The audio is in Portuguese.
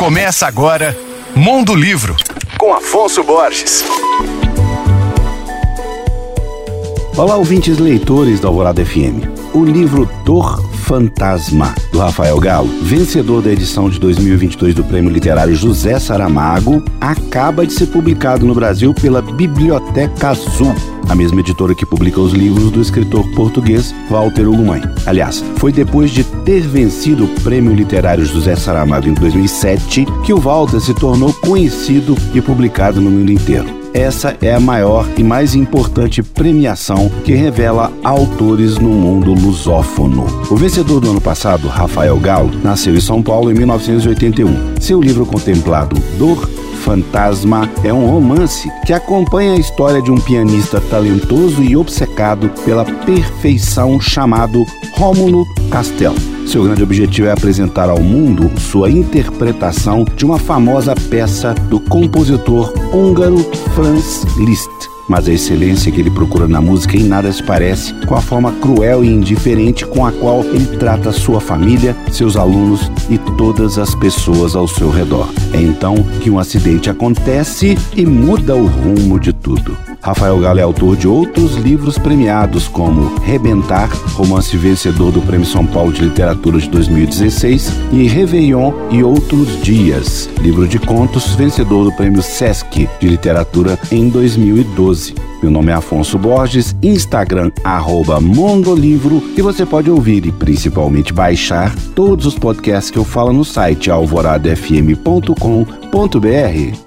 Começa agora Mundo Livro, com Afonso Borges. Olá, ouvintes leitores da Alvorada FM. O livro Dor Fantasma, do Rafael Galo, vencedor da edição de 2022 do Prêmio Literário José Saramago, acaba de ser publicado no Brasil pela Biblioteca Azul, a mesma editora que publica os livros do escritor português Walter Ugumãe. Aliás, foi depois de ter vencido o Prêmio Literário José Saramago em 2007 que o Walter se tornou conhecido e publicado no mundo inteiro. Essa é a maior e mais importante premiação que revela autores no mundo lusófono. O vencedor do ano passado, Rafael Galo, nasceu em São Paulo em 1981. Seu livro contemplado Dor Fantasma é um romance que acompanha a história de um pianista talentoso e obcecado pela perfeição chamado Rômulo Castelo. Seu grande objetivo é apresentar ao mundo sua interpretação de uma famosa peça do compositor húngaro Franz Liszt mas a excelência que ele procura na música em nada se parece com a forma cruel e indiferente com a qual ele trata sua família, seus alunos e todas as pessoas ao seu redor. É então que um acidente acontece e muda o rumo de tudo. Rafael Galo é autor de outros livros premiados, como Rebentar, romance vencedor do Prêmio São Paulo de Literatura de 2016, e Réveillon e Outros Dias, livro de contos vencedor do Prêmio Sesc de Literatura em 2012. Meu nome é Afonso Borges, Instagram arroba Mondolivro e você pode ouvir e principalmente baixar todos os podcasts que eu falo no site alvoradafm.com.br.